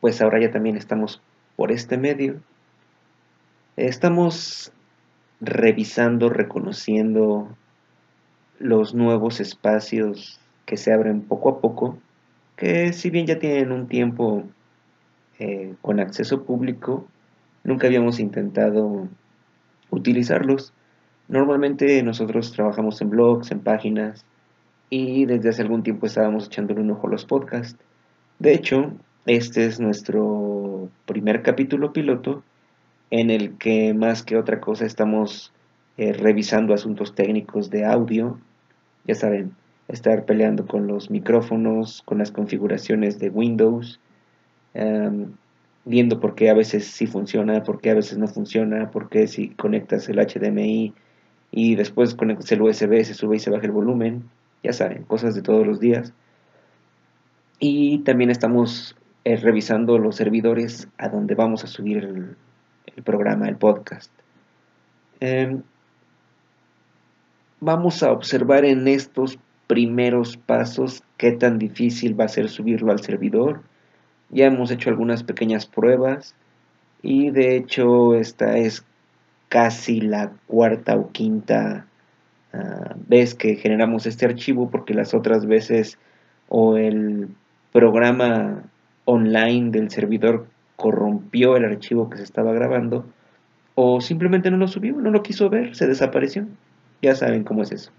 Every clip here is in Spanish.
Pues ahora ya también estamos por este medio. Estamos revisando, reconociendo los nuevos espacios que se abren poco a poco, que si bien ya tienen un tiempo eh, con acceso público, nunca habíamos intentado utilizarlos. Normalmente nosotros trabajamos en blogs, en páginas, y desde hace algún tiempo estábamos echándole un ojo a los podcasts. De hecho, este es nuestro primer capítulo piloto en el que más que otra cosa estamos eh, revisando asuntos técnicos de audio. Ya saben, estar peleando con los micrófonos, con las configuraciones de Windows, em, viendo por qué a veces sí funciona, por qué a veces no funciona, por qué si conectas el HDMI y después conectas el USB, se sube y se baja el volumen, ya saben, cosas de todos los días. Y también estamos revisando los servidores a donde vamos a subir el, programa, el podcast. Em, vamos a observar en estos primeros pasos qué tan difícil va a ser subirlo al servidor ya hemos hecho algunas pequeñas pruebas y de hecho esta es casi la cuarta o quinta ah, vez que generamos este archivo porque las otras veces o el programa online del servidor corrompió el archivo que se estaba grabando o simplemente no lo subió, no lo quiso ver, se desapareció. Ya saben cómo es eso.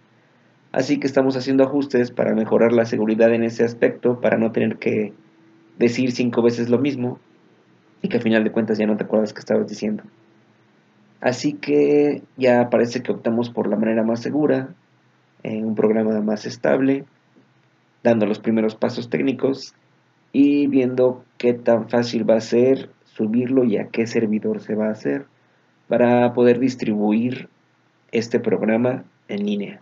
Así que estamos haciendo ajustes para mejorar la seguridad en ese aspecto, para no tener que decir cinco veces lo mismo y que al final de cuentas ya no te acuerdas que estabas diciendo. Así que ya parece que optamos por la manera más segura, en un programa más estable, dando los primeros pasos técnicos y viendo qué tan fácil va a ser subirlo y a qué servidor se va a hacer para poder distribuir este programa en línea.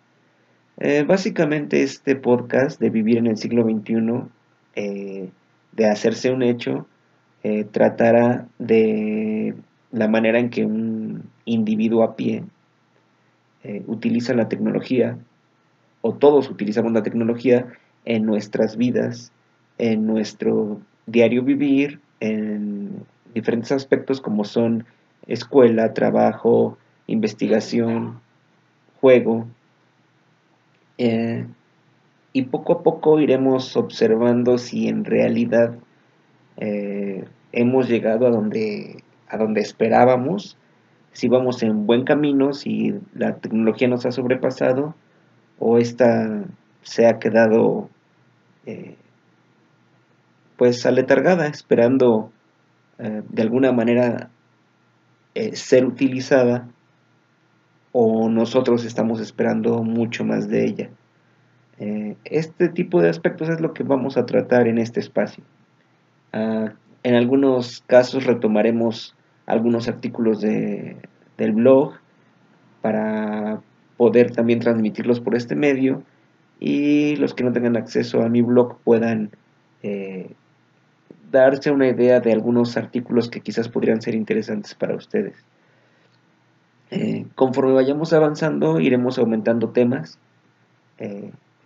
Eh, básicamente este podcast de Vivir en el siglo XXI de hacerse un hecho, eh, tratará de la manera en que un individuo a pie eh, utiliza la tecnología, o todos utilizamos la tecnología en nuestras vidas, en nuestro diario vivir, en diferentes aspectos como son escuela, trabajo, investigación, juego. Eh, y poco a poco iremos observando si en realidad eh, hemos llegado a donde, a donde esperábamos, si vamos en buen camino, si la tecnología nos ha sobrepasado o esta se ha quedado eh, pues aletargada, esperando eh, de alguna manera ser utilizada o nosotros estamos esperando mucho más de ella. Eh, este tipo de aspectos es lo que vamos a tratar en este espacio. Ah, en algunos casos retomaremos algunos artículos de, del blog para poder también transmitirlos por este medio y los que no tengan acceso a mi blog puedan eh, darse una idea de algunos artículos que quizás podrían ser interesantes para ustedes. Eh, conforme vayamos avanzando iremos aumentando temas.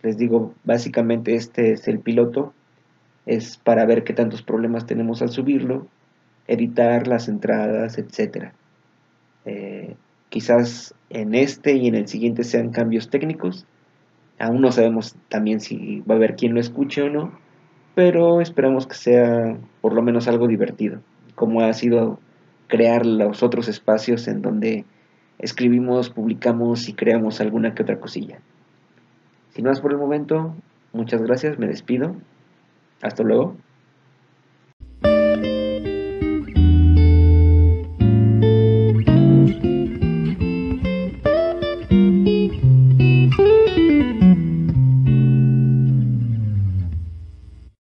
Les digo, básicamente este es el piloto, es para ver qué tantos problemas tenemos al subirlo, editar las entradas, etc. Eh, quizás en este y en el siguiente sean cambios técnicos. Aún no sabemos también si va a haber quien lo escuche o no, pero esperamos que sea por lo menos algo divertido, como ha sido crear los otros espacios en donde escribimos, publicamos y creamos alguna que otra cosilla. Sin más por el momento, muchas gracias, me despido. Hasta luego.